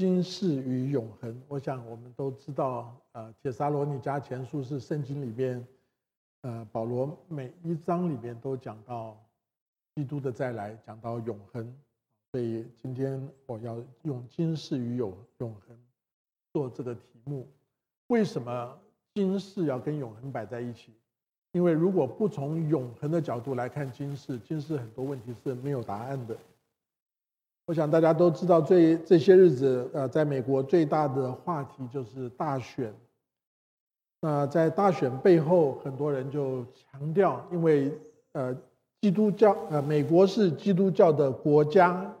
今世与永恒，我想我们都知道，呃，《铁沙罗尼迦前书》是圣经里边，呃，保罗每一章里边都讲到基督的再来，讲到永恒。所以今天我要用今世与永永恒做这个题目。为什么今世要跟永恒摆在一起？因为如果不从永恒的角度来看今世，今世很多问题是没有答案的。我想大家都知道，这这些日子，呃，在美国最大的话题就是大选。那在大选背后，很多人就强调，因为呃，基督教，呃，美国是基督教的国家。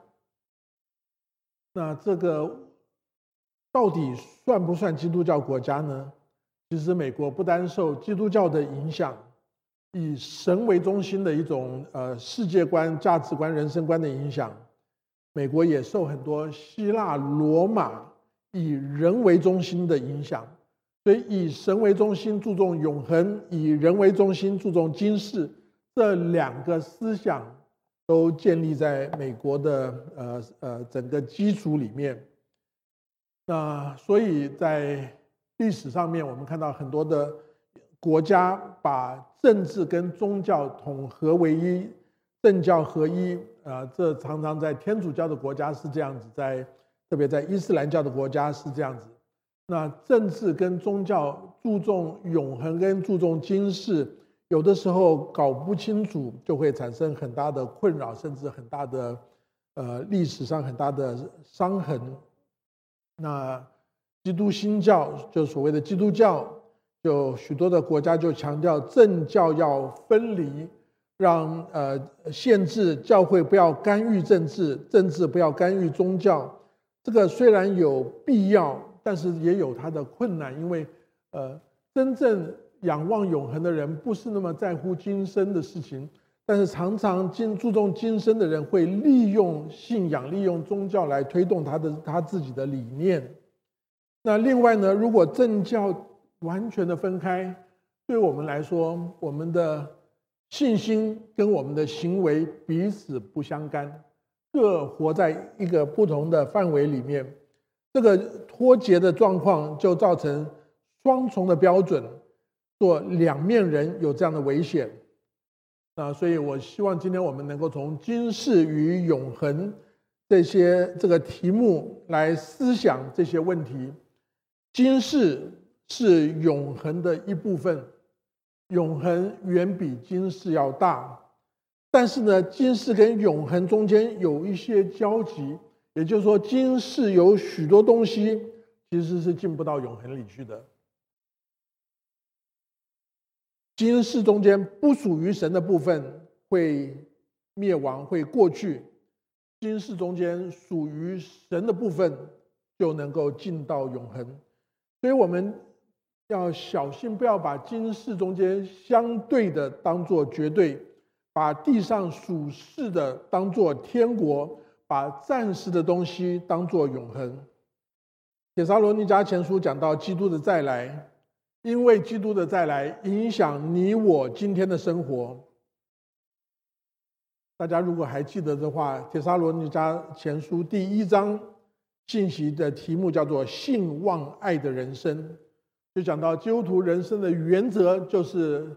那这个到底算不算基督教国家呢？其实，美国不单受基督教的影响，以神为中心的一种呃世界观、价值观、人生观的影响。美国也受很多希腊、罗马以人为中心的影响，所以以神为中心注重永恒，以人为中心注重今世，这两个思想都建立在美国的呃呃整个基础里面。那所以在历史上面，我们看到很多的国家把政治跟宗教统合为一。政教合一，啊，这常常在天主教的国家是这样子，在特别在伊斯兰教的国家是这样子。那政治跟宗教注重永恒跟注重今世，有的时候搞不清楚，就会产生很大的困扰，甚至很大的呃历史上很大的伤痕。那基督新教就所谓的基督教，就许多的国家就强调政教要分离。让呃限制教会不要干预政治，政治不要干预宗教。这个虽然有必要，但是也有它的困难，因为呃真正仰望永恒的人不是那么在乎今生的事情，但是常常今注重今生的人会利用信仰、利用宗教来推动他的他自己的理念。那另外呢，如果政教完全的分开，对我们来说，我们的。信心跟我们的行为彼此不相干，各活在一个不同的范围里面，这个脱节的状况就造成双重的标准，做两面人有这样的危险。啊，所以我希望今天我们能够从今世与永恒这些这个题目来思想这些问题。今世是永恒的一部分。永恒远比今世要大，但是呢，今世跟永恒中间有一些交集，也就是说，今世有许多东西其实是进不到永恒里去的。今世中间不属于神的部分会灭亡，会过去；今世中间属于神的部分就能够进到永恒。所以，我们。要小心，不要把今世中间相对的当做绝对，把地上属世的当做天国，把暂时的东西当做永恒。铁沙罗尼迦前书讲到基督的再来，因为基督的再来影响你我今天的生活。大家如果还记得的话，铁沙罗尼迦前书第一章信息的题目叫做“信望爱的人生”。就讲到基督徒人生的原则，就是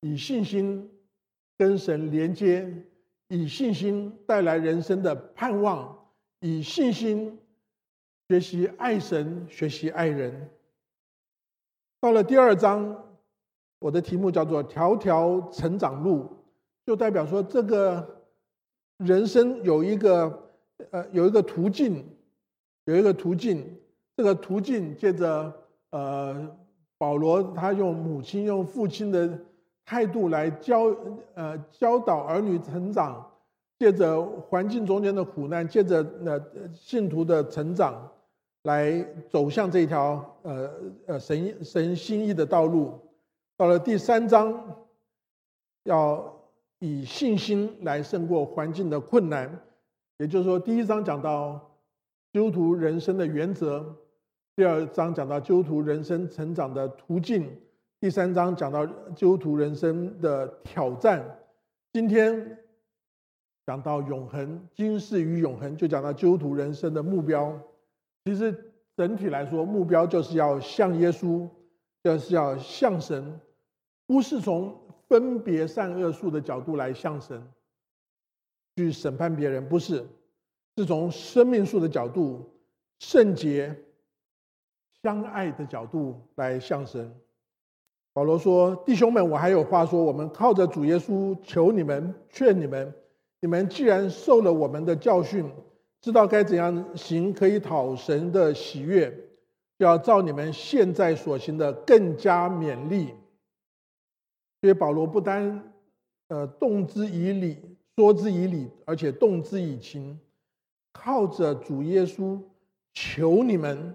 以信心跟神连接，以信心带来人生的盼望，以信心学习爱神，学习爱人。到了第二章，我的题目叫做“条条成长路”，就代表说这个人生有一个呃有一个途径，有一个途径，这个途径借着。呃，保罗他用母亲、用父亲的态度来教呃教导儿女成长，借着环境中间的苦难，借着那信徒的成长，来走向这条呃呃神神心意的道路。到了第三章，要以信心来胜过环境的困难，也就是说，第一章讲到基督徒人生的原则。第二章讲到基督徒人生成长的途径，第三章讲到基督徒人生的挑战。今天讲到永恒，今世与永恒，就讲到基督徒人生的目标。其实整体来说，目标就是要像耶稣，就是要像神，不是从分别善恶树的角度来像神去审判别人，不是，是从生命树的角度、圣洁、相爱的角度来向神。保罗说：“弟兄们，我还有话说，我们靠着主耶稣求你们，劝你们，你们既然受了我们的教训。”知道该怎样行可以讨神的喜悦，就要照你们现在所行的更加勉励。所以保罗不单呃动之以理，说之以理，而且动之以情，靠着主耶稣求你们，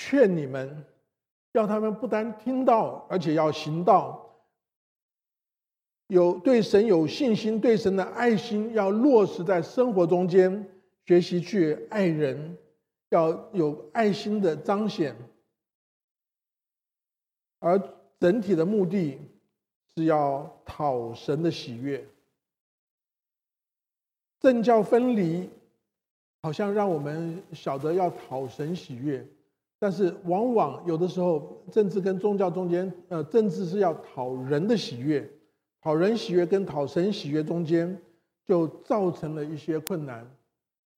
劝你们，要他们不单听到，而且要行道，有对神有信心，对神的爱心要落实在生活中间。学习去爱人，要有爱心的彰显，而整体的目的是要讨神的喜悦。政教分离，好像让我们晓得要讨神喜悦，但是往往有的时候，政治跟宗教中间，呃，政治是要讨人的喜悦，讨人喜悦跟讨神喜悦中间，就造成了一些困难。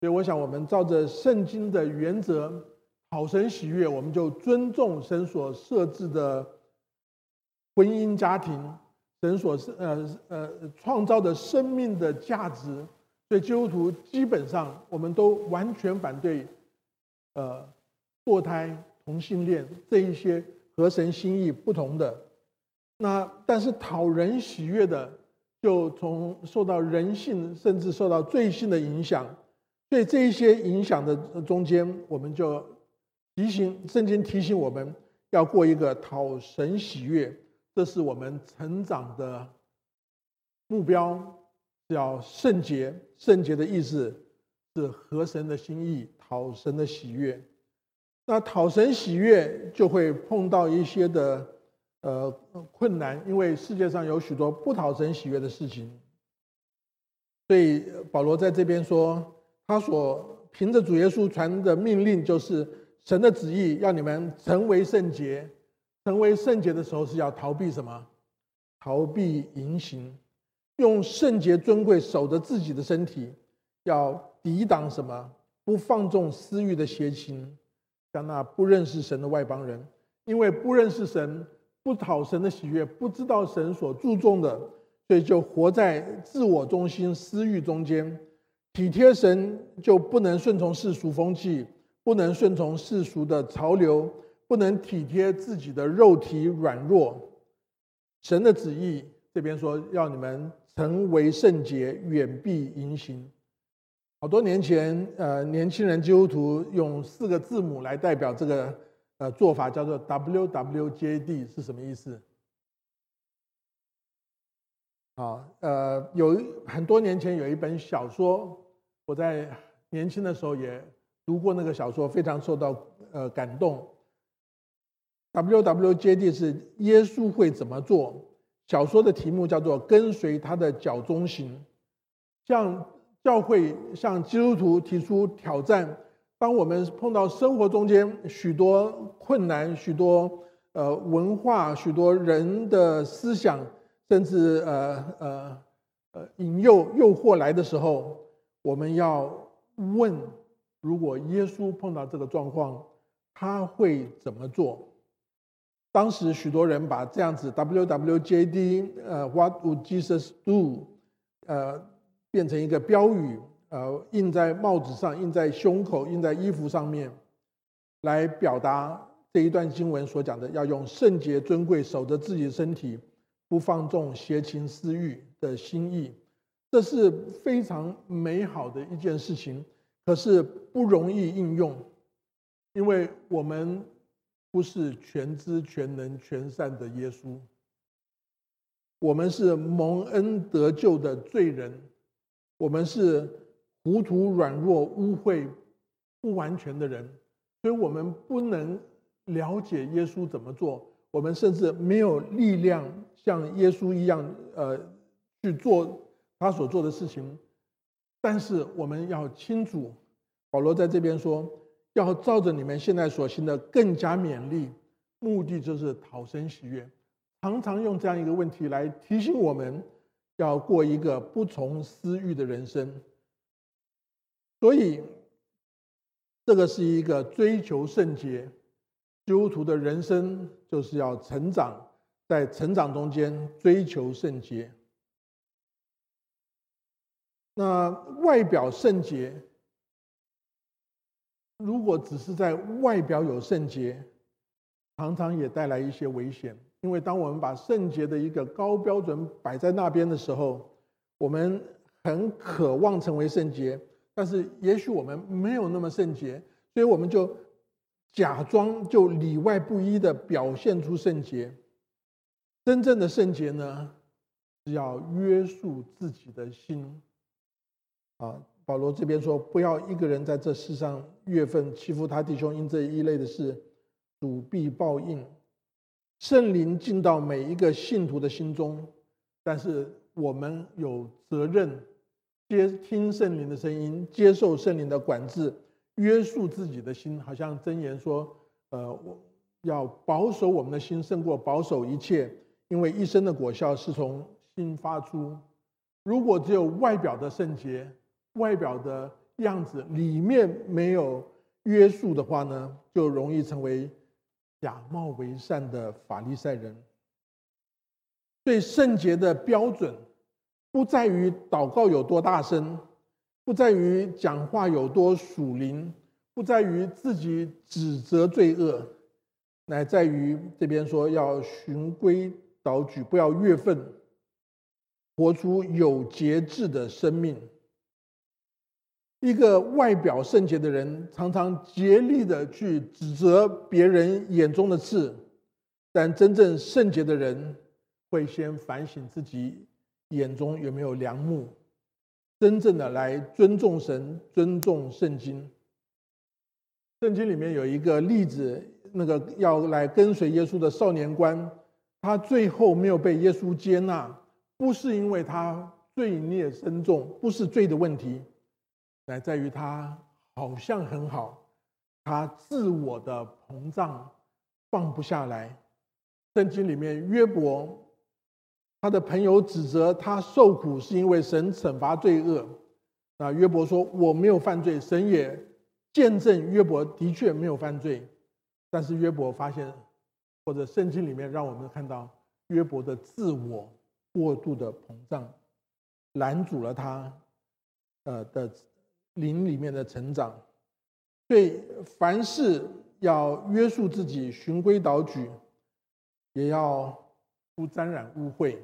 所以，我想，我们照着圣经的原则，讨神喜悦，我们就尊重神所设置的婚姻家庭，神所呃呃创造的生命的价值。所以，基督徒基本上我们都完全反对，呃，堕胎、同性恋这一些和神心意不同的。那但是讨人喜悦的，就从受到人性甚至受到罪性的影响。对这一些影响的中间，我们就提醒圣经提醒我们要过一个讨神喜悦，这是我们成长的目标，叫圣洁。圣洁的意思是合神的心意，讨神的喜悦。那讨神喜悦就会碰到一些的呃困难，因为世界上有许多不讨神喜悦的事情。所以保罗在这边说。他所凭着主耶稣传的命令，就是神的旨意，要你们成为圣洁。成为圣洁的时候，是要逃避什么？逃避淫行，用圣洁尊贵守着自己的身体，要抵挡什么？不放纵私欲的邪情，像那不认识神的外邦人，因为不认识神，不讨神的喜悦，不知道神所注重的，所以就活在自我中心、私欲中间。体贴神就不能顺从世俗风气，不能顺从世俗的潮流，不能体贴自己的肉体软弱。神的旨意这边说要你们成为圣洁，远避淫行。好多年前，呃，年轻人基督徒用四个字母来代表这个呃做法，叫做 WWJD，是什么意思？啊，呃，有很多年前有一本小说。我在年轻的时候也读过那个小说，非常受到呃感动。WWJD 是耶稣会怎么做？小说的题目叫做“跟随他的脚中行”。像教会向基督徒提出挑战：当我们碰到生活中间许多困难、许多呃文化、许多人的思想，甚至呃呃呃引诱诱惑来的时候。我们要问：如果耶稣碰到这个状况，他会怎么做？当时许多人把这样子 “WWJD”，呃，“What would Jesus do”，呃，变成一个标语，呃，印在帽子上，印在胸口，印在衣服上面，来表达这一段经文所讲的：要用圣洁尊贵守着自己的身体，不放纵邪情私欲的心意。这是非常美好的一件事情，可是不容易应用，因为我们不是全知全能全善的耶稣，我们是蒙恩得救的罪人，我们是糊涂软弱污秽不完全的人，所以我们不能了解耶稣怎么做，我们甚至没有力量像耶稣一样，呃，去做。他所做的事情，但是我们要清楚，保罗在这边说，要照着你们现在所行的更加勉励，目的就是讨生喜悦。常常用这样一个问题来提醒我们，要过一个不从私欲的人生。所以，这个是一个追求圣洁基督徒的人生，就是要成长，在成长中间追求圣洁。那外表圣洁，如果只是在外表有圣洁，常常也带来一些危险。因为当我们把圣洁的一个高标准摆在那边的时候，我们很渴望成为圣洁。但是，也许我们没有那么圣洁，所以我们就假装就里外不一的表现出圣洁。真正的圣洁呢，是要约束自己的心。啊，保罗这边说，不要一个人在这世上月份欺负他弟兄，因这一类的事，主必报应。圣灵进到每一个信徒的心中，但是我们有责任。接听圣灵的声音，接受圣灵的管制，约束自己的心，好像箴言说：“呃，我要保守我们的心，胜过保守一切，因为一生的果效是从心发出。如果只有外表的圣洁，外表的样子，里面没有约束的话呢，就容易成为假冒为善的法利赛人。对圣洁的标准。”不在于祷告有多大声，不在于讲话有多属灵，不在于自己指责罪恶，乃在于这边说要循规蹈矩，不要越分，活出有节制的生命。一个外表圣洁的人，常常竭力的去指责别人眼中的刺，但真正圣洁的人，会先反省自己。眼中有没有良木？真正的来尊重神、尊重圣经。圣经里面有一个例子，那个要来跟随耶稣的少年官，他最后没有被耶稣接纳，不是因为他罪孽深重，不是罪的问题，乃在于他好像很好，他自我的膨胀放不下来。圣经里面约伯。他的朋友指责他受苦是因为神惩罚罪恶。那约伯说：“我没有犯罪，神也见证约伯的确没有犯罪。”但是约伯发现，或者圣经里面让我们看到约伯的自我过度的膨胀，拦阻了他呃的灵里面的成长。所以凡事要约束自己，循规蹈矩，也要不沾染污秽。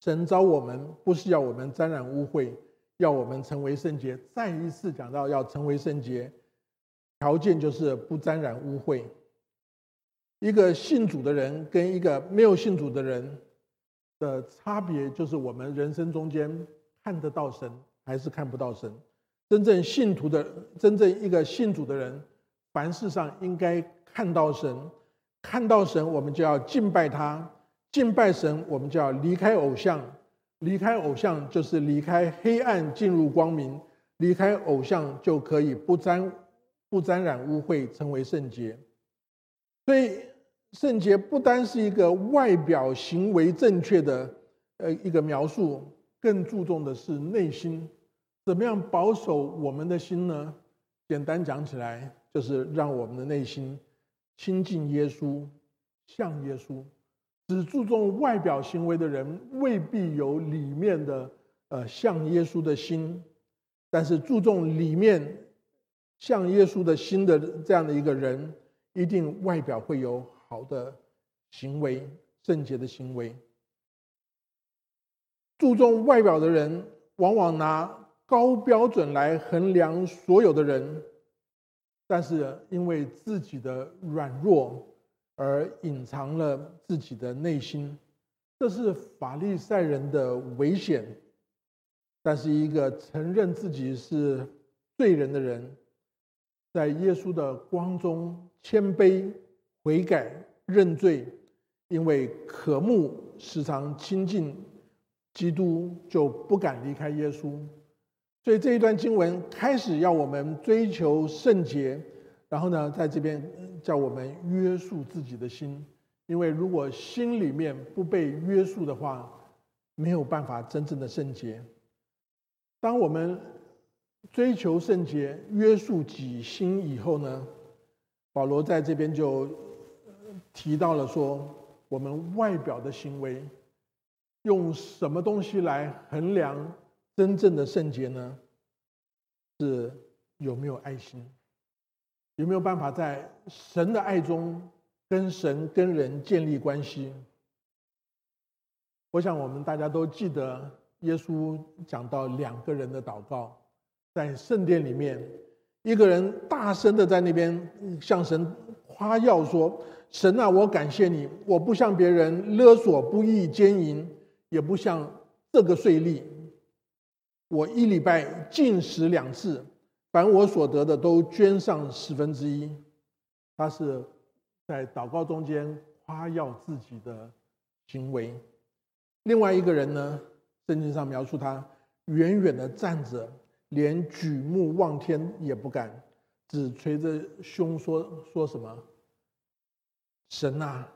神召我们不是要我们沾染污秽，要我们成为圣洁。再一次讲到要成为圣洁，条件就是不沾染污秽。一个信主的人跟一个没有信主的人的差别，就是我们人生中间看得到神还是看不到神。真正信徒的，真正一个信主的人，凡事上应该看到神，看到神，我们就要敬拜他。敬拜神，我们就要离开偶像，离开偶像就是离开黑暗，进入光明。离开偶像就可以不沾不沾染污秽，成为圣洁。所以，圣洁不单是一个外表行为正确的呃一个描述，更注重的是内心。怎么样保守我们的心呢？简单讲起来，就是让我们的内心亲近耶稣，像耶稣。只注重外表行为的人，未必有里面的呃像耶稣的心；但是注重里面像耶稣的心的这样的一个人，一定外表会有好的行为、圣洁的行为。注重外表的人，往往拿高标准来衡量所有的人，但是因为自己的软弱。而隐藏了自己的内心，这是法利赛人的危险。但是，一个承认自己是罪人的人，在耶稣的光中谦卑、悔改、认罪，因为渴慕时常亲近基督，就不敢离开耶稣。所以这一段经文开始要我们追求圣洁，然后呢，在这边叫我们约束自己的心，因为如果心里面不被约束的话，没有办法真正的圣洁。当我们追求圣洁、约束己心以后呢，保罗在这边就提到了说，我们外表的行为用什么东西来衡量真正的圣洁呢？是有没有爱心？有没有办法在神的爱中跟神跟人建立关系？我想我们大家都记得，耶稣讲到两个人的祷告。在圣殿里面，一个人大声的在那边向神夸耀说：“神啊，我感谢你，我不像别人勒索、不义、奸淫，也不像这个税吏。我一礼拜进食两次，凡我所得的都捐上十分之一。”他是在祷告中间夸耀自己的行为。另外一个人呢，圣经上描述他远远的站着。连举目望天也不敢，只捶着胸说：“说什么？神啊，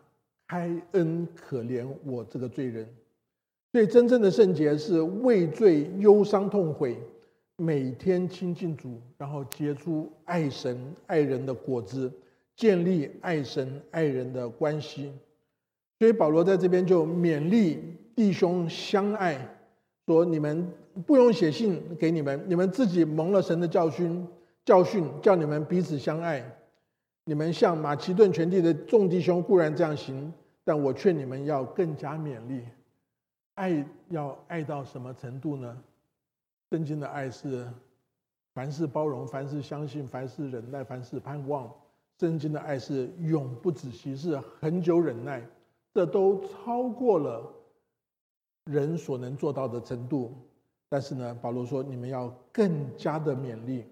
开恩可怜我这个罪人。”所以，真正的圣洁是畏罪、忧伤、痛悔，每天亲近主，然后结出爱神、爱人的果子，建立爱神、爱人的关系。所以，保罗在这边就勉励弟兄相爱。说你们不用写信给你们，你们自己蒙了神的教训，教训叫你们彼此相爱。你们像马其顿全地的众弟兄固然这样行，但我劝你们要更加勉励。爱要爱到什么程度呢？圣经的爱是凡事包容，凡事相信，凡事忍耐，凡事盼望。圣经的爱是永不止息，是恒久忍耐，这都超过了。人所能做到的程度，但是呢，保罗说你们要更加的勉励。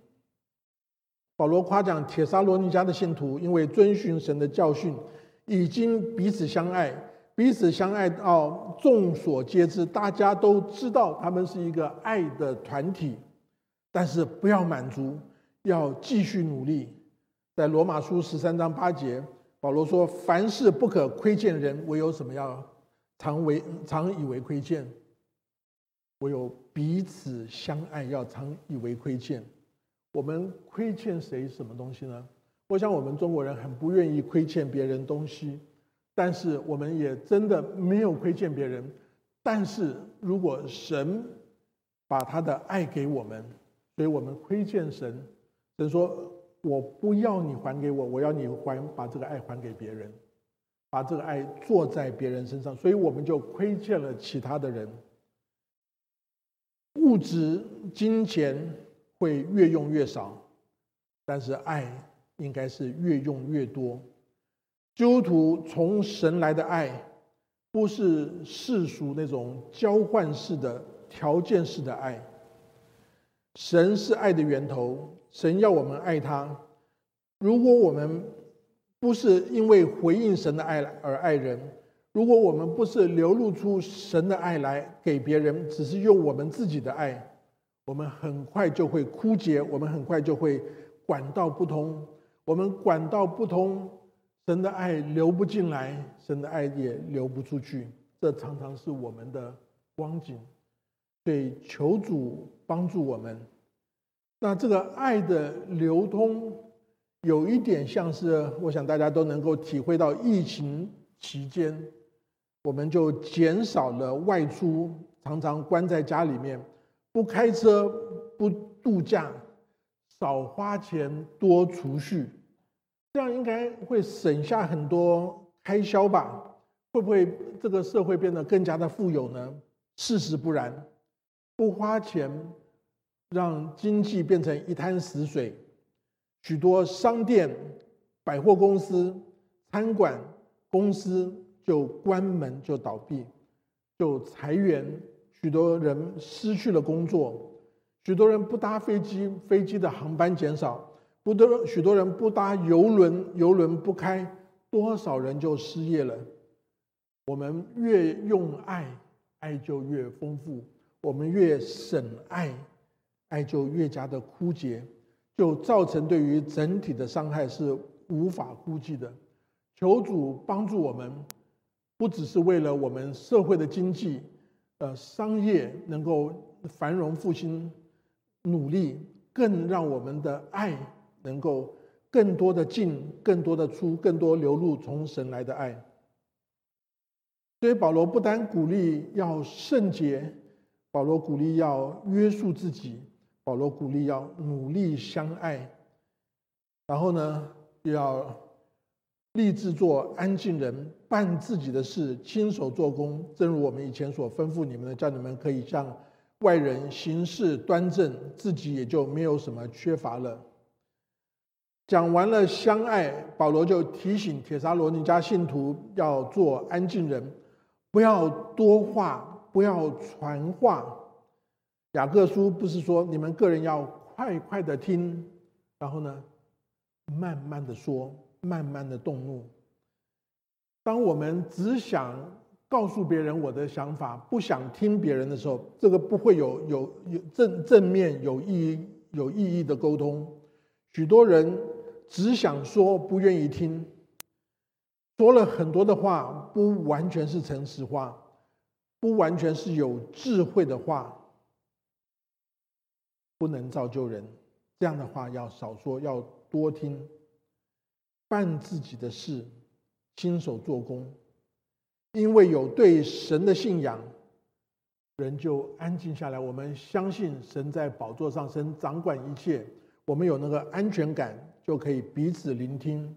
保罗夸奖铁沙罗尼迦的信徒，因为遵循神的教训，已经彼此相爱，彼此相爱到众所皆知，大家都知道他们是一个爱的团体。但是不要满足，要继续努力。在罗马书十三章八节，保罗说：“凡事不可亏欠人，唯有什么要？”常为常以为亏欠，唯有彼此相爱，要常以为亏欠。我们亏欠谁什么东西呢？我想我们中国人很不愿意亏欠别人东西，但是我们也真的没有亏欠别人。但是如果神把他的爱给我们，所以我们亏欠神。神说：“我不要你还给我，我要你还把这个爱还给别人。”把这个爱做在别人身上，所以我们就亏欠了其他的人。物质、金钱会越用越少，但是爱应该是越用越多。基督徒从神来的爱，不是世俗那种交换式的、条件式的爱。神是爱的源头，神要我们爱他。如果我们不是因为回应神的爱而爱人。如果我们不是流露出神的爱来给别人，只是用我们自己的爱，我们很快就会枯竭，我们很快就会管道不通。我们管道不通，神的爱流不进来，神的爱也流不出去。这常常是我们的光景。所以求主帮助我们。那这个爱的流通。有一点像是，我想大家都能够体会到，疫情期间，我们就减少了外出，常常关在家里面，不开车，不度假，少花钱，多储蓄，这样应该会省下很多开销吧？会不会这个社会变得更加的富有呢？事实不然，不花钱，让经济变成一滩死水。许多商店、百货公司、餐馆公司就关门、就倒闭、就裁员，许多人失去了工作，许多人不搭飞机，飞机的航班减少，不多许多人不搭游轮，游轮不开，多少人就失业了。我们越用爱，爱就越丰富；我们越省爱，爱就越加的枯竭，就造成对于整体的伤害是无法估计的。求主帮助我们，不只是为了我们社会的经济、呃商业能够繁荣复兴努力，更让我们的爱能够更多的进、更多的出、更多流露从神来的爱。所以保罗不单鼓励要圣洁，保罗鼓励要约束自己，保罗鼓励要努力相爱，然后呢，又要立志做安静人，办自己的事，亲手做工。正如我们以前所吩咐你们的，叫你们可以向外人行事端正，自己也就没有什么缺乏了。讲完了相爱，保罗就提醒铁沙罗尼迦信徒要做安静人。不要多话，不要传话。雅各书不是说你们个人要快快的听，然后呢，慢慢的说，慢慢的动怒。当我们只想告诉别人我的想法，不想听别人的时候，这个不会有有有正正面有意义有意义的沟通。许多人只想说，不愿意听。说了很多的话，不完全是诚实话，不完全是有智慧的话，不能造就人。这样的话要少说，要多听。办自己的事，亲手做工，因为有对神的信仰，人就安静下来。我们相信神在宝座上，神掌管一切。我们有那个安全感，就可以彼此聆听。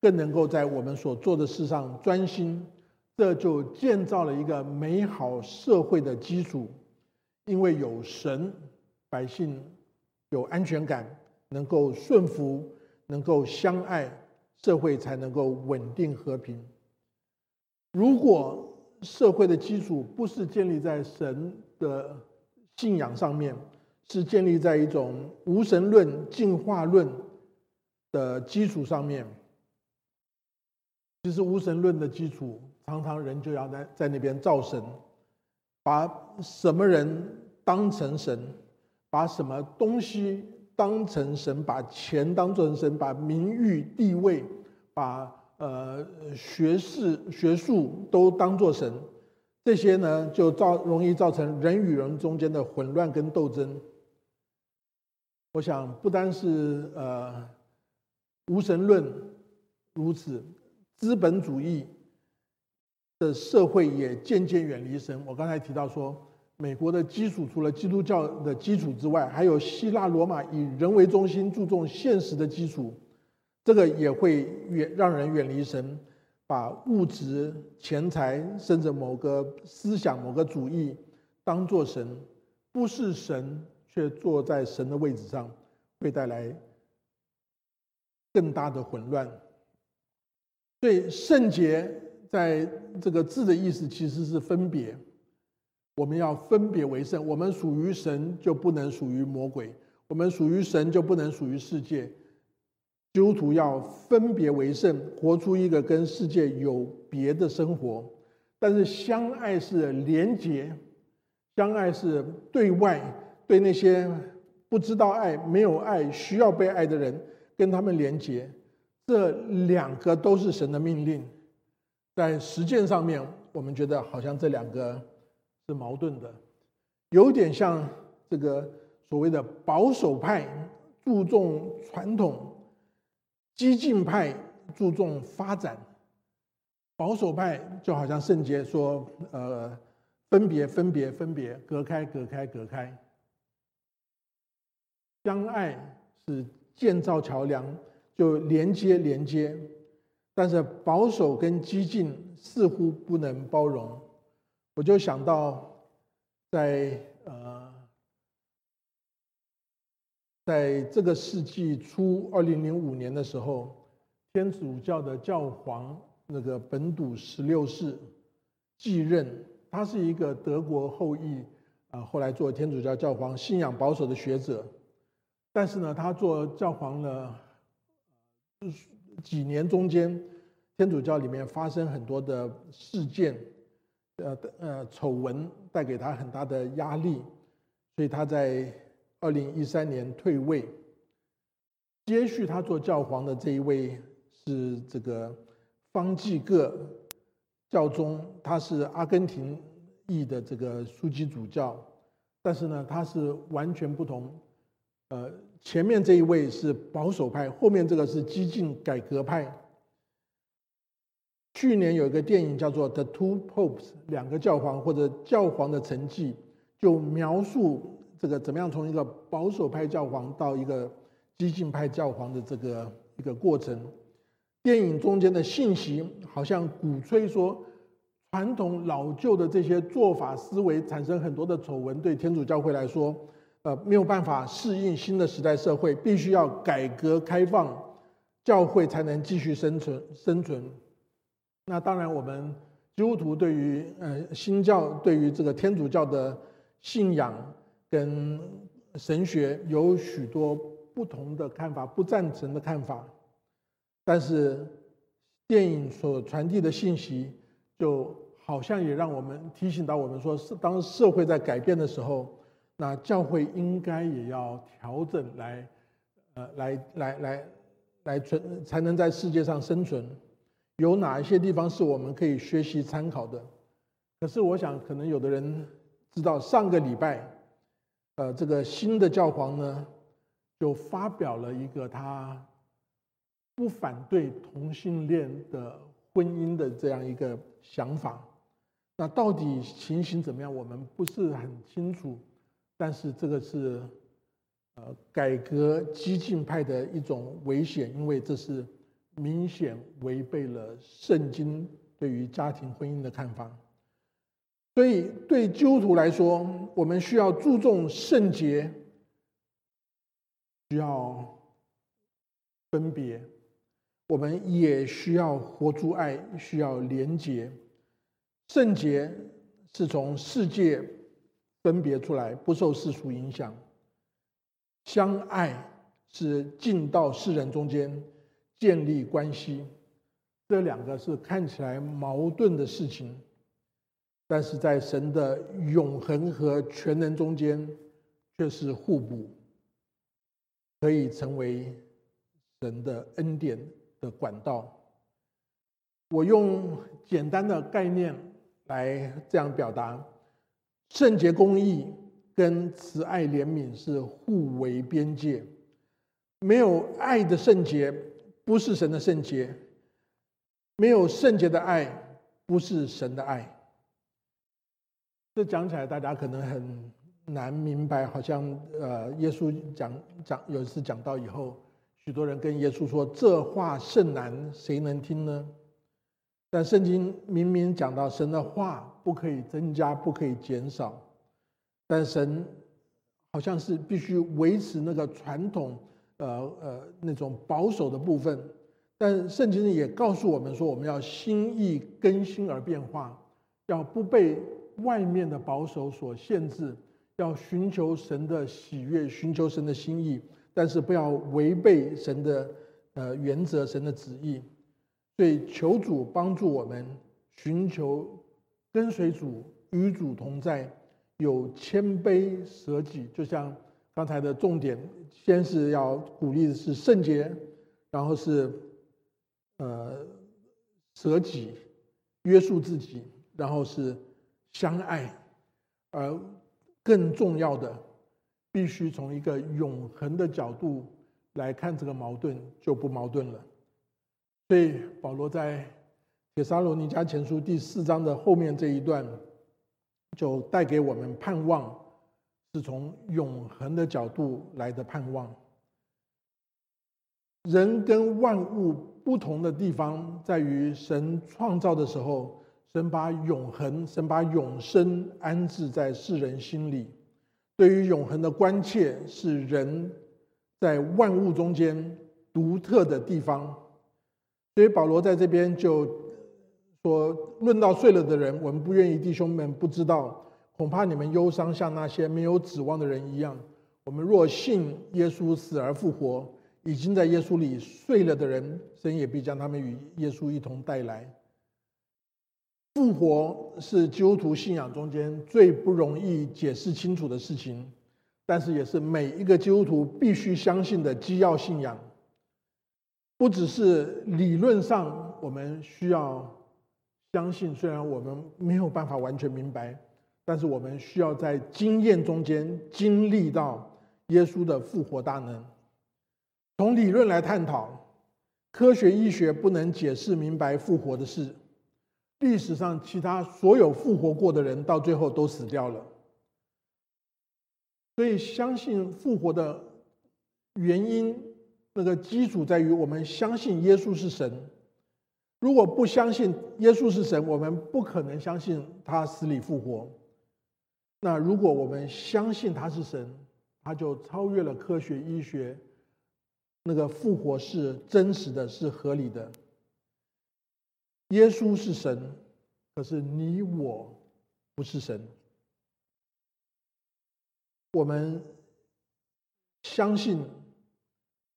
更能够在我们所做的事上专心，这就建造了一个美好社会的基础。因为有神，百姓有安全感，能够顺服，能够相爱，社会才能够稳定和平。如果社会的基础不是建立在神的信仰上面，是建立在一种无神论、进化论的基础上面。其实无神论的基础，常常人就要在在那边造神，把什么人当成神，把什么东西当成神，把钱当成神，把名誉地位，把呃学士学术都当做神，这些呢就造容易造成人与人中间的混乱跟斗争。我想不单是呃无神论如此。资本主义的社会也渐渐远离神。我刚才提到说，美国的基础除了基督教的基础之外，还有希腊罗马以人为中心、注重现实的基础，这个也会远让人远离神，把物质、钱财甚至某个思想、某个主义当做神，不是神却坐在神的位置上，会带来更大的混乱。对圣洁，在这个字的意思其实是分别，我们要分别为圣。我们属于神，就不能属于魔鬼；我们属于神，就不能属于世界。基督徒要分别为圣，活出一个跟世界有别的生活。但是相爱是连结，相爱是对外对那些不知道爱、没有爱、需要被爱的人，跟他们连接。这两个都是神的命令，在实践上面，我们觉得好像这两个是矛盾的，有点像这个所谓的保守派注重传统，激进派注重发展。保守派就好像圣洁说，呃，分别、分别、分别，隔开、隔开、隔开。相爱是建造桥梁。就连接连接，但是保守跟激进似乎不能包容。我就想到，在呃，在这个世纪初，二零零五年的时候，天主教的教皇那个本笃十六世继任，他是一个德国后裔啊，后来做天主教教皇，信仰保守的学者，但是呢，他做教皇呢。几年中间，天主教里面发生很多的事件，呃呃丑闻，带给他很大的压力，所以他在二零一三年退位，接续他做教皇的这一位是这个方济各教宗，他是阿根廷裔的这个枢机主教，但是呢，他是完全不同。呃，前面这一位是保守派，后面这个是激进改革派。去年有一个电影叫做《The Two Popes》，两个教皇或者教皇的成绩，就描述这个怎么样从一个保守派教皇到一个激进派教皇的这个一个过程。电影中间的信息好像鼓吹说，传统老旧的这些做法思维产生很多的丑闻，对天主教会来说，呃，没有办法适应新的时代社会，必须要改革开放，教会才能继续生存生存。那当然，我们基督徒对于呃新教对于这个天主教的信仰跟神学有许多不同的看法，不赞成的看法。但是电影所传递的信息，就好像也让我们提醒到我们说，是当社会在改变的时候，那教会应该也要调整来，呃，来来来来存，才能在世界上生存。有哪一些地方是我们可以学习参考的？可是我想，可能有的人知道，上个礼拜，呃，这个新的教皇呢，就发表了一个他不反对同性恋的婚姻的这样一个想法。那到底情形怎么样？我们不是很清楚。但是这个是，呃，改革激进派的一种危险，因为这是。明显违背了圣经对于家庭婚姻的看法，所以对基督徒来说，我们需要注重圣洁，需要分别，我们也需要活出爱，需要廉洁。圣洁是从世界分别出来，不受世俗影响；相爱是进到世人中间。建立关系，这两个是看起来矛盾的事情，但是在神的永恒和全能中间却是互补，可以成为神的恩典的管道。我用简单的概念来这样表达：圣洁公义跟慈爱怜悯是互为边界，没有爱的圣洁。不是神的圣洁，没有圣洁的爱，不是神的爱。这讲起来，大家可能很难明白。好像呃，耶稣讲讲有一次讲到以后，许多人跟耶稣说：“这话甚难，谁能听呢？”但圣经明明讲到，神的话不可以增加，不可以减少。但神好像是必须维持那个传统。呃呃，那种保守的部分，但圣经也告诉我们说，我们要心意更新而变化，要不被外面的保守所限制，要寻求神的喜悦，寻求神的心意，但是不要违背神的呃原则、神的旨意。所以求主帮助我们寻求跟随主，与主同在，有谦卑舍己，就像。刚才的重点，先是要鼓励的是圣洁，然后是呃舍己、约束自己，然后是相爱，而更重要的，必须从一个永恒的角度来看这个矛盾，就不矛盾了。所以保罗在《铁沙罗尼迦前书》第四章的后面这一段，就带给我们盼望。是从永恒的角度来的盼望。人跟万物不同的地方，在于神创造的时候，神把永恒、神把永生安置在世人心里。对于永恒的关切，是人在万物中间独特的地方。所以保罗在这边就说：“论到睡了的人，我们不愿意弟兄们不知道。”恐怕你们忧伤，像那些没有指望的人一样。我们若信耶稣死而复活，已经在耶稣里睡了的人，神也必将他们与耶稣一同带来。复活是基督徒信仰中间最不容易解释清楚的事情。但是也是每一个基督徒必须相信的基要信仰。不只是理论上我们需要相信，虽然我们没有办法完全明白，但是我们需要在经验中间经历到耶稣的复活大能。从理论来探讨，科学医学不能解释明白复活的事。历史上其他所有复活过的人，到最后都死掉了。所以，相信复活的原因，那个基础在于我们相信耶稣是神。如果不相信耶稣是神，我们不可能相信他死里复活。那如果我们相信他是神，他就超越了科学医学。那个复活是真实的，是合理的。耶稣是神，可是你我不是神。我们相信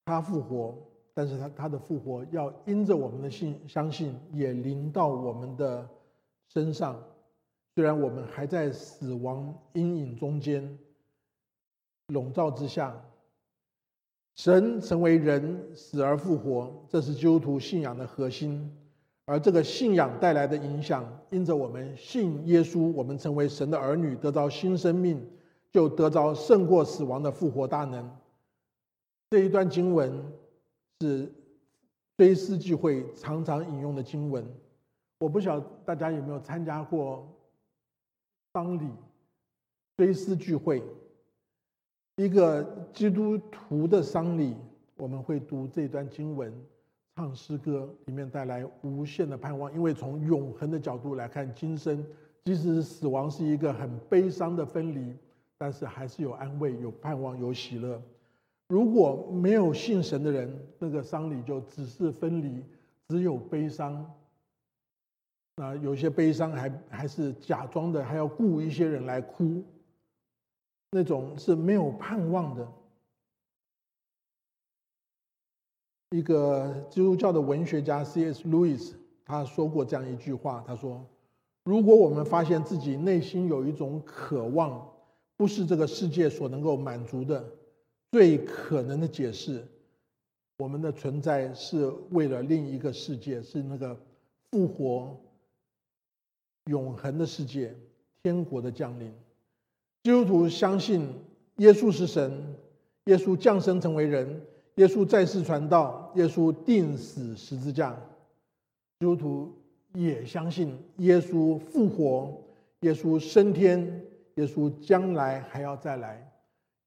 他复活，但是他他的复活要因着我们的信相信，也临到我们的身上。虽然我们还在死亡阴影中间笼罩之下，神成为人死而复活，这是基督徒信仰的核心。而这个信仰带来的影响，因着我们信耶稣，我们成为神的儿女，得到新生命，就得着胜过死亡的复活大能。这一段经文是追思聚会常常引用的经文。我不晓得大家有没有参加过丧礼追思聚会？一个基督徒的丧礼，我们会读这段经文。唱诗歌里面带来无限的盼望，因为从永恒的角度来看，今生即使死亡是一个很悲伤的分离，但是还是有安慰、有盼望、有喜乐。如果没有信神的人，那个丧礼就只是分离，只有悲伤。那有些悲伤还还是假装的，还要雇一些人来哭，那种是没有盼望的。一个基督教的文学家 C.S. Lewis 他说过这样一句话：“他说，如果我们发现自己内心有一种渴望，不是这个世界所能够满足的，最可能的解释，我们的存在是为了另一个世界，是那个复活、永恒的世界，天国的降临。基督徒相信耶稣是神，耶稣降生成为人。”耶稣再世传道，耶稣定死十字架，基督徒也相信耶稣复活，耶稣升天，耶稣将来还要再来。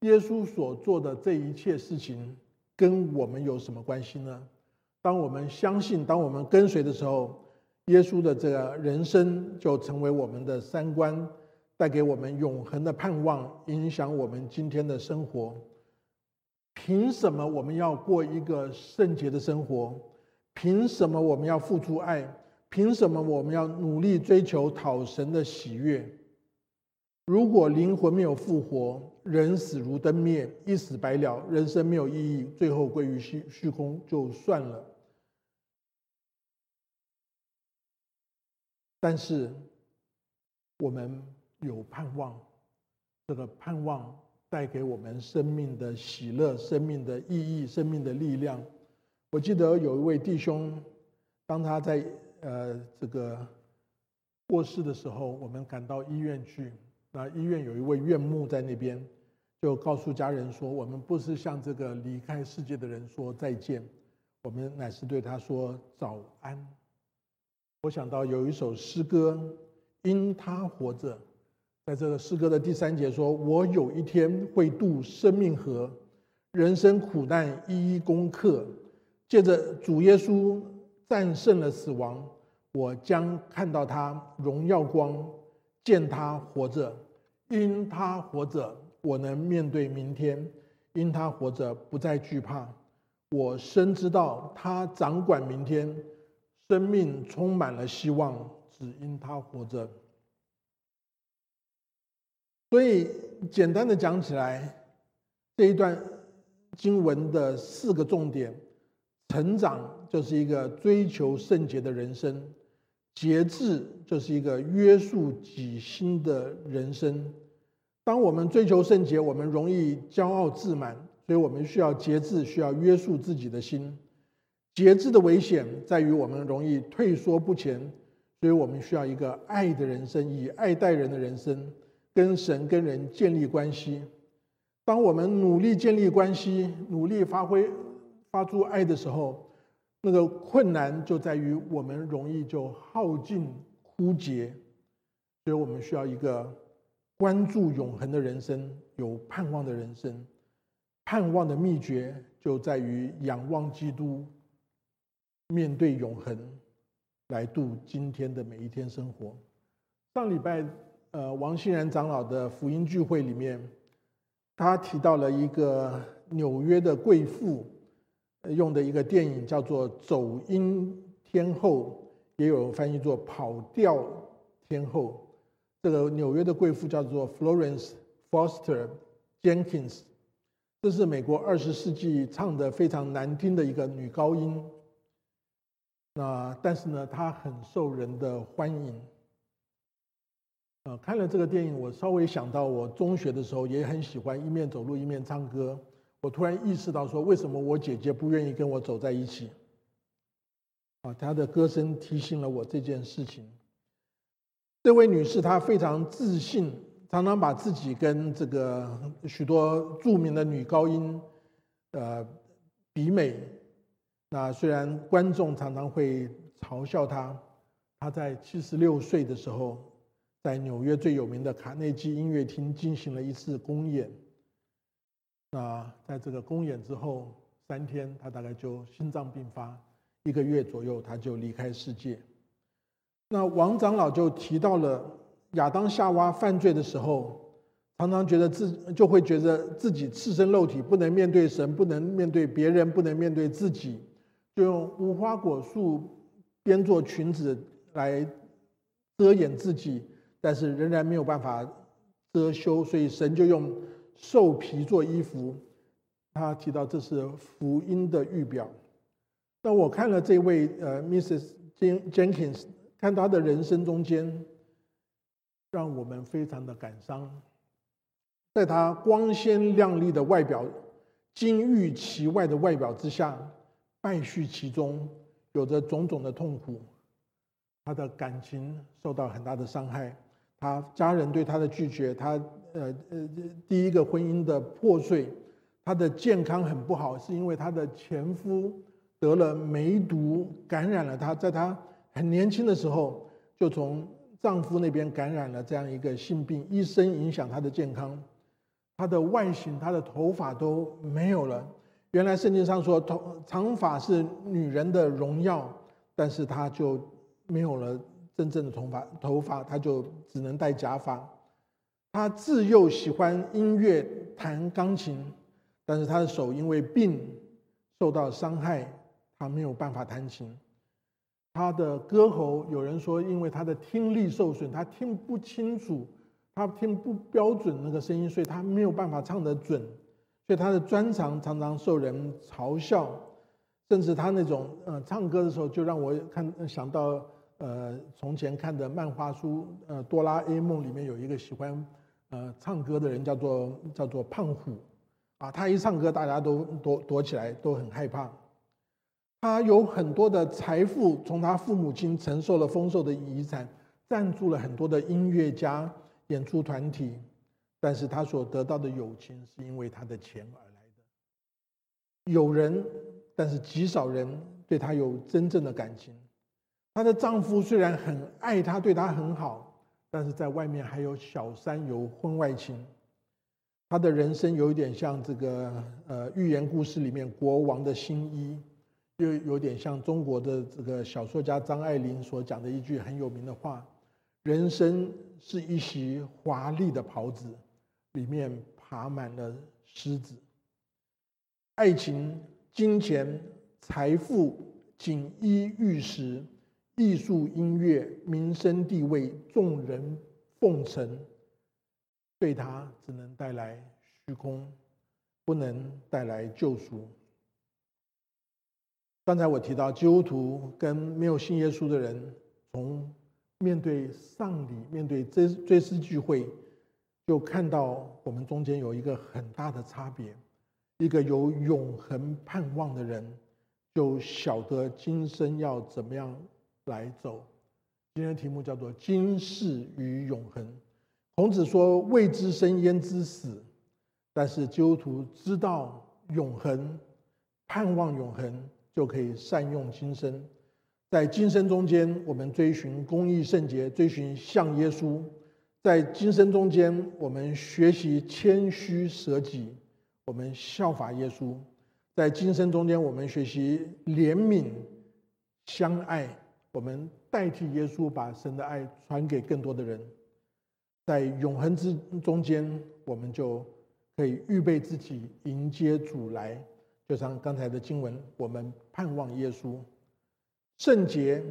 耶稣所做的这一切事情，跟我们有什么关系呢？当我们相信，当我们跟随的时候，耶稣的这个人生就成为我们的三观，带给我们永恒的盼望，影响我们今天的生活。凭什么我们要过一个圣洁的生活？凭什么我们要付出爱？凭什么我们要努力追求讨神的喜悦？如果灵魂没有复活，人死如灯灭，一死百了，人生没有意义，最后归于虚虚空，就算了。但是我们有盼望，这个盼望。带给我们生命的喜乐、生命的意义、生命的力量。我记得有一位弟兄，当他在呃这个过世的时候，我们赶到医院去，那医院有一位院牧在那边，就告诉家人说：“我们不是向这个离开世界的人说再见，我们乃是对他说早安。”我想到有一首诗歌，因他活着。在这个诗歌的第三节说：“我有一天会渡生命河，人生苦难一一攻克。借着主耶稣战胜了死亡，我将看到他荣耀光，见他活着。因他活着，我能面对明天；因他活着，不再惧怕。我深知道他掌管明天，生命充满了希望，只因他活着。”所以，简单的讲起来，这一段经文的四个重点：成长就是一个追求圣洁的人生；节制就是一个约束己心的人生；当我们追求圣洁，我们容易骄傲自满，所以我们需要节制，需要约束自己的心。节制的危险在于我们容易退缩不前，所以我们需要一个爱的人生，以爱待人的人生，跟神跟人建立关系。当我们努力建立关系，努力发挥发出爱的时候，那个困难就在于我们容易就耗尽枯竭，所以我们需要一个。关注永恒的人生，有盼望的人生，盼望的秘诀就在于仰望基督，面对永恒，来度今天的每一天生活。上礼拜，呃，王欣然长老的福音聚会里面，他提到了一个纽约的贵妇用的一个电影，叫做《走音天后》，也有翻译作《跑调天后》。这个纽约的贵妇叫做 Florence Foster Jenkins，这是美国二十世纪唱的非常难听的一个女高音。那但是呢，她很受人的欢迎。呃，看了这个电影，我稍微想到我中学的时候也很喜欢一面走路一面唱歌。我突然意识到说，为什么我姐姐不愿意跟我走在一起？啊，她的歌声提醒了我这件事情。这位女士她非常自信，常常把自己跟这个许多著名的女高音，呃，比美。那虽然观众常常会嘲笑她，她在七十六岁的时候，在纽约最有名的卡内基音乐厅进行了一次公演。那在这个公演之后三天，他大概就心脏病发，一个月左右，他就离开世界。那王长老就提到了亚当夏娃犯罪的时候，常常觉得自就会觉得自己赤身肉体不能面对神，不能面对别人，不能面对自己，就用无花果树编做裙子来遮掩自己，但是仍然没有办法遮羞，所以神就用兽皮做衣服。他提到这是福音的预表。那我看了这位呃，Mrs. Jenkins。看他的人生中间，让我们非常的感伤。在他光鲜亮丽的外表、金玉其外的外表之下，败絮其中，有着种种的痛苦。他的感情受到很大的伤害，他家人对他的拒绝，他呃呃第一个婚姻的破碎，他的健康很不好，是因为他的前夫得了梅毒，感染了他，在他。很年轻的时候就从丈夫那边感染了这样一个性病，一生影响她的健康，她的外形、她的头发都没有了。原来圣经上说头长发是女人的荣耀，但是她就没有了真正的头发，头发他就只能戴假发。他自幼喜欢音乐，弹钢琴，但是他的手因为病受到伤害，他没有办法弹琴。他的歌喉，有人说因为他的听力受损，他听不清楚，他听不标准那个声音，所以他没有办法唱得准，所以他的专长常常受人嘲笑，甚至他那种呃唱歌的时候，就让我看想到呃从前看的漫画书呃哆啦 A 梦里面有一个喜欢呃唱歌的人叫做叫做胖虎，啊他一唱歌大家都躲躲起来都很害怕。他有很多的财富，从他父母亲承受了丰收的遗产，赞助了很多的音乐家、演出团体，但是他所得到的友情是因为他的钱而来的。有人，但是极少人对他有真正的感情。她的丈夫虽然很爱她，对她很好，但是在外面还有小三，有婚外情。她的人生有一点像这个呃寓言故事里面国王的新衣。又有点像中国的这个小说家张爱玲所讲的一句很有名的话：“人生是一袭华丽的袍子，里面爬满了虱子。爱情、金钱、财富、锦衣玉食、艺术、音乐、民生、地位、众人奉承，对他只能带来虚空，不能带来救赎。”刚才我提到基督徒跟没有信耶稣的人，从面对丧礼、面对追追思聚会，就看到我们中间有一个很大的差别。一个有永恒盼望的人，就晓得今生要怎么样来走。今天的题目叫做“今世与永恒”。孔子说：“未知生焉知死？”但是基督徒知道永恒，盼望永恒，就可以善用今生。在今生中间，我们追寻公义圣洁，追寻像耶稣；在今生中间，我们学习谦虚舍己。我们效法耶稣，在今生中间，我们学习怜悯、相爱。我们代替耶稣，把神的爱传给更多的人。在永恒之中间，我们就可以预备自己迎接主来。就像刚才的经文，我们盼望耶稣。圣洁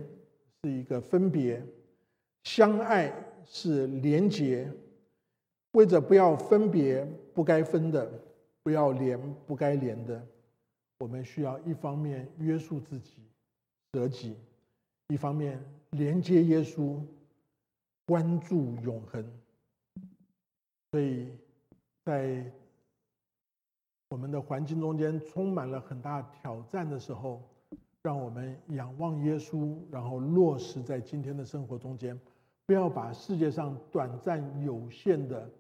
是一个分别，相爱是连结，为着不要分别不该分的。不要连不该连的，我们需要一方面约束自己、舍己，一方面连接耶稣、关注永恒。所以在我们的环境中间充满了很大挑战的时候，让我们仰望耶稣，然后落实在今天的生活中间，不要把世界上短暂有限的，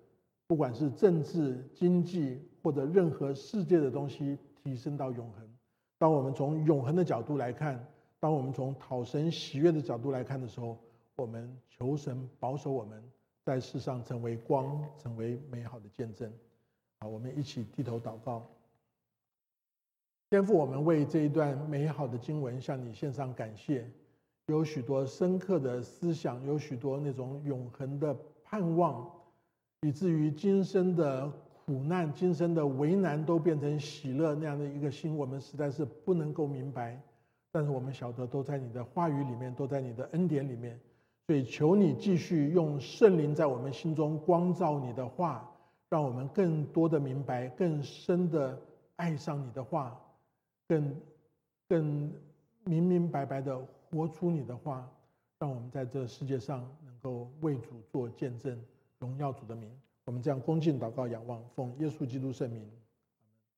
不管是政治、经济。或者任何世界的东西提升到永恒。当我们从永恒的角度来看，当我们从讨神喜悦的角度来看的时候，我们求神保守我们在世上成为光，成为美好的见证。好，我们一起低头祷告。天父，我们为这一段美好的经文向你献上感谢。有许多深刻的思想，有许多那种永恒的盼望，以至于今生的。苦难、今生的为难都变成喜乐，那样的一个心，我们实在是不能够明白。但是我们晓得，都在你的话语里面，都在你的恩典里面。所以求你继续用圣灵在我们心中光照你的话，让我们更多的明白，更深的爱上你的话，更更明明白白的活出你的话，让我们在这世界上能够为主做见证，荣耀主的名。我们这样恭敬祷告、仰望，奉耶稣基督圣名。